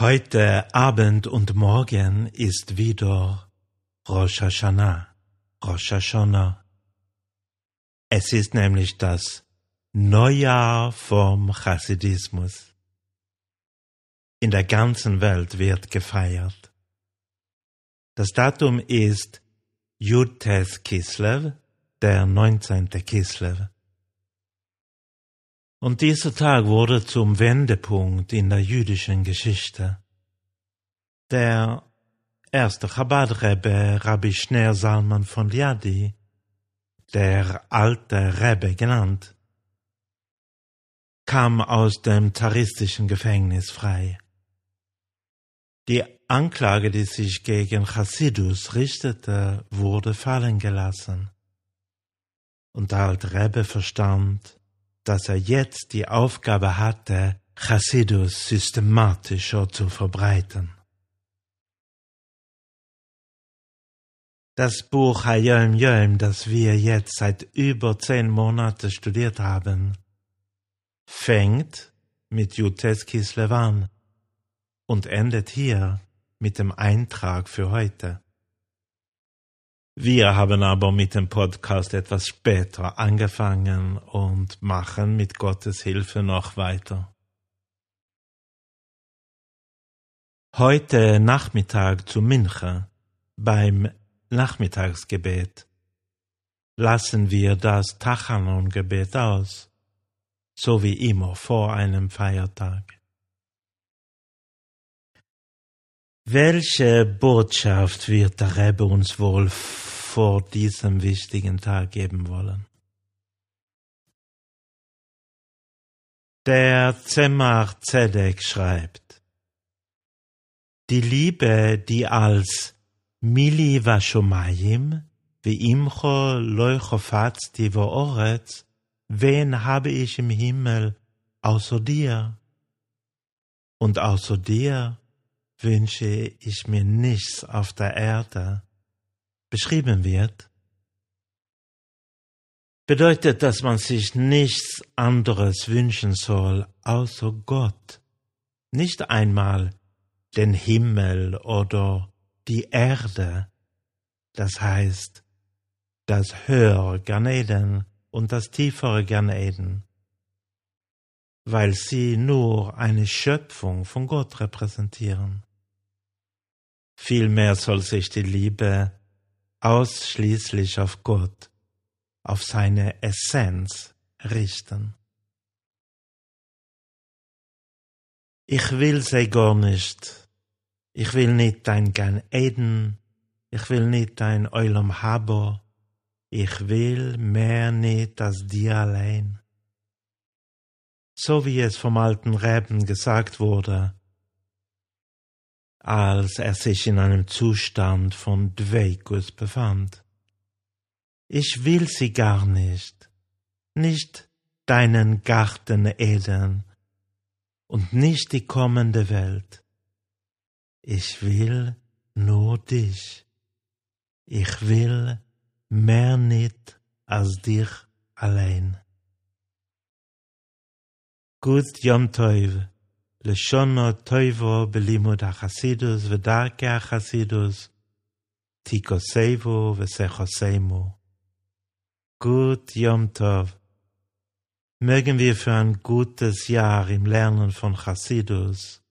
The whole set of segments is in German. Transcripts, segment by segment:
Heute Abend und morgen ist wieder Rosh Hashanah, Rosh Hashanah. Es ist nämlich das Neujahr vom Chassidismus. In der ganzen Welt wird gefeiert. Das Datum ist Yudtes Kislev, der 19. Kislev. Und dieser Tag wurde zum Wendepunkt in der jüdischen Geschichte. Der erste Chabad-Rebbe Rabbi Schneer Salman von Liadi, der alte Rebbe genannt, kam aus dem zaristischen Gefängnis frei. Die Anklage, die sich gegen Chassidus richtete, wurde fallen gelassen. Und der alte Rebbe verstand, dass er jetzt die Aufgabe hatte, Chassidus systematischer zu verbreiten. Das Buch Hayom Yom, das wir jetzt seit über zehn Monaten studiert haben, fängt mit Jutes Kislev an und endet hier mit dem Eintrag für heute. Wir haben aber mit dem Podcast etwas später angefangen und machen mit Gottes Hilfe noch weiter. Heute Nachmittag zu Mincha beim Nachmittagsgebet lassen wir das Tachanon-Gebet aus, so wie immer vor einem Feiertag. Welche Botschaft wird der Rebbe uns wohl vor diesem wichtigen Tag geben wollen? Der Zemach Zedek schreibt, die Liebe, die als Mili Vashomayim, wie imcho leuchofatzti vo'oretz, wen habe ich im Himmel außer dir? Und außer dir wünsche ich mir nichts auf der Erde, beschrieben wird, bedeutet, dass man sich nichts anderes wünschen soll außer Gott, nicht einmal den Himmel oder die Erde, das heißt das höhere Ganeden und das tiefere Ganeden, weil sie nur eine Schöpfung von Gott repräsentieren. Vielmehr soll sich die Liebe ausschließlich auf Gott, auf seine Essenz richten. Ich will sie gar nicht. Ich will nicht dein Gan Eden. Ich will nicht dein Eulam Habo. Ich will mehr nicht als dir allein. So wie es vom alten Reben gesagt wurde, als er sich in einem Zustand von Dveikus befand. Ich will sie gar nicht, nicht deinen Garten Eden und nicht die kommende Welt. Ich will nur dich. Ich will mehr nicht als dich allein. Gut Yom Tov. Leshono Toivo Belimud HaChasidus Vedarke HaChasidus Tikosevu Vesechosemu. Gut Yom Tov. Mögen wir für ein gutes Jahr im Lernen von Chasidus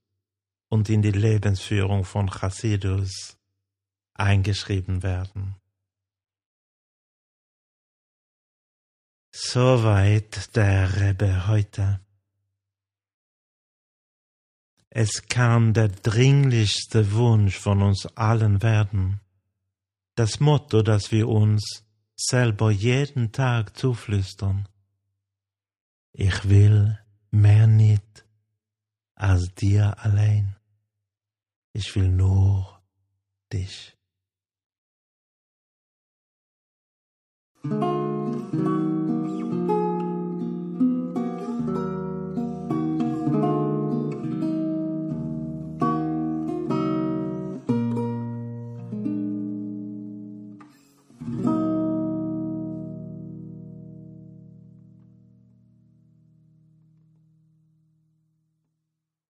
und in die Lebensführung von Chasidus eingeschrieben werden. Soweit der Rebbe heute. Es kann der dringlichste Wunsch von uns allen werden, das Motto, das wir uns selber jeden Tag zuflüstern. Ich will mehr nicht als dir allein. Ich will nur dich.